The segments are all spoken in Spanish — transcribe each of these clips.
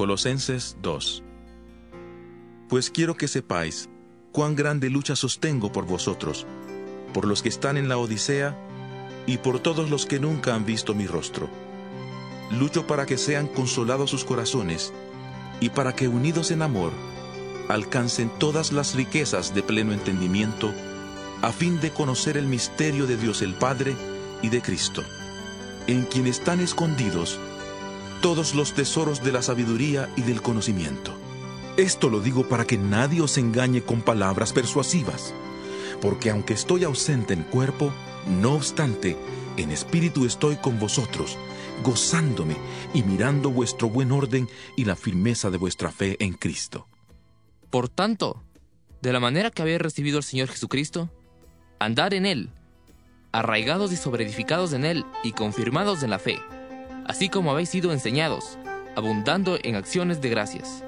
Colosenses 2 Pues quiero que sepáis cuán grande lucha sostengo por vosotros, por los que están en la Odisea y por todos los que nunca han visto mi rostro. Lucho para que sean consolados sus corazones y para que unidos en amor alcancen todas las riquezas de pleno entendimiento, a fin de conocer el misterio de Dios el Padre y de Cristo, en quien están escondidos todos los tesoros de la sabiduría y del conocimiento. Esto lo digo para que nadie os engañe con palabras persuasivas, porque aunque estoy ausente en cuerpo, no obstante, en espíritu estoy con vosotros, gozándome y mirando vuestro buen orden y la firmeza de vuestra fe en Cristo. Por tanto, de la manera que habéis recibido al Señor Jesucristo, andar en Él, arraigados y sobreedificados en Él y confirmados en la fe así como habéis sido enseñados, abundando en acciones de gracias.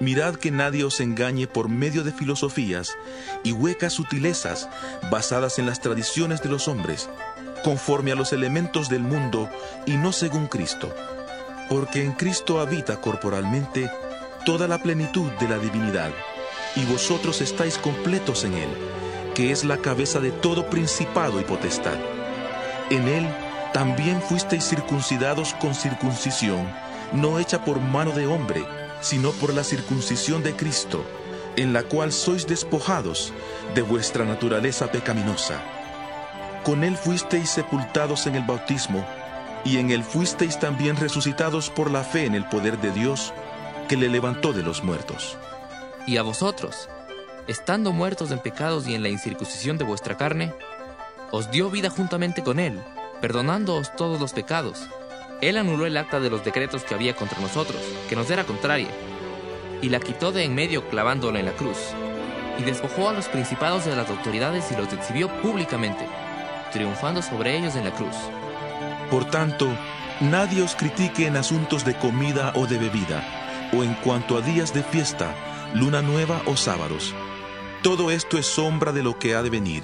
Mirad que nadie os engañe por medio de filosofías y huecas sutilezas basadas en las tradiciones de los hombres, conforme a los elementos del mundo y no según Cristo. Porque en Cristo habita corporalmente toda la plenitud de la divinidad, y vosotros estáis completos en Él, que es la cabeza de todo principado y potestad. En Él también fuisteis circuncidados con circuncisión, no hecha por mano de hombre, sino por la circuncisión de Cristo, en la cual sois despojados de vuestra naturaleza pecaminosa. Con él fuisteis sepultados en el bautismo, y en él fuisteis también resucitados por la fe en el poder de Dios, que le levantó de los muertos. Y a vosotros, estando muertos en pecados y en la incircuncisión de vuestra carne, os dio vida juntamente con él perdonándoos todos los pecados. Él anuló el acta de los decretos que había contra nosotros, que nos era contraria, y la quitó de en medio clavándola en la cruz, y despojó a los principados de las autoridades y los exhibió públicamente, triunfando sobre ellos en la cruz. Por tanto, nadie os critique en asuntos de comida o de bebida, o en cuanto a días de fiesta, luna nueva o sábados. Todo esto es sombra de lo que ha de venir,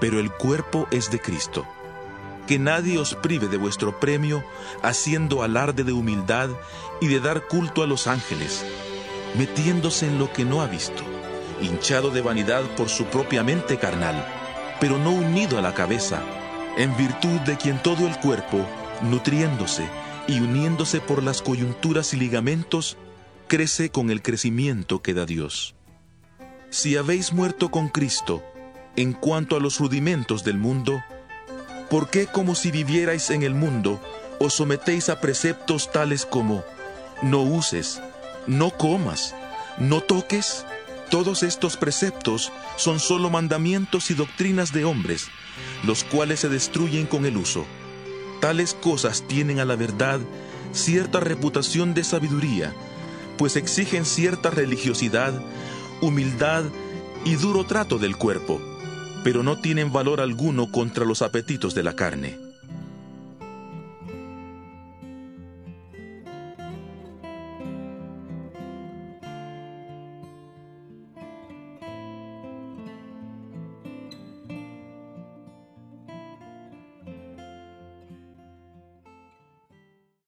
pero el cuerpo es de Cristo que nadie os prive de vuestro premio, haciendo alarde de humildad y de dar culto a los ángeles, metiéndose en lo que no ha visto, hinchado de vanidad por su propia mente carnal, pero no unido a la cabeza, en virtud de quien todo el cuerpo, nutriéndose y uniéndose por las coyunturas y ligamentos, crece con el crecimiento que da Dios. Si habéis muerto con Cristo, en cuanto a los rudimentos del mundo, ¿Por qué como si vivierais en el mundo os sometéis a preceptos tales como no uses, no comas, no toques? Todos estos preceptos son solo mandamientos y doctrinas de hombres, los cuales se destruyen con el uso. Tales cosas tienen a la verdad cierta reputación de sabiduría, pues exigen cierta religiosidad, humildad y duro trato del cuerpo pero no tienen valor alguno contra los apetitos de la carne.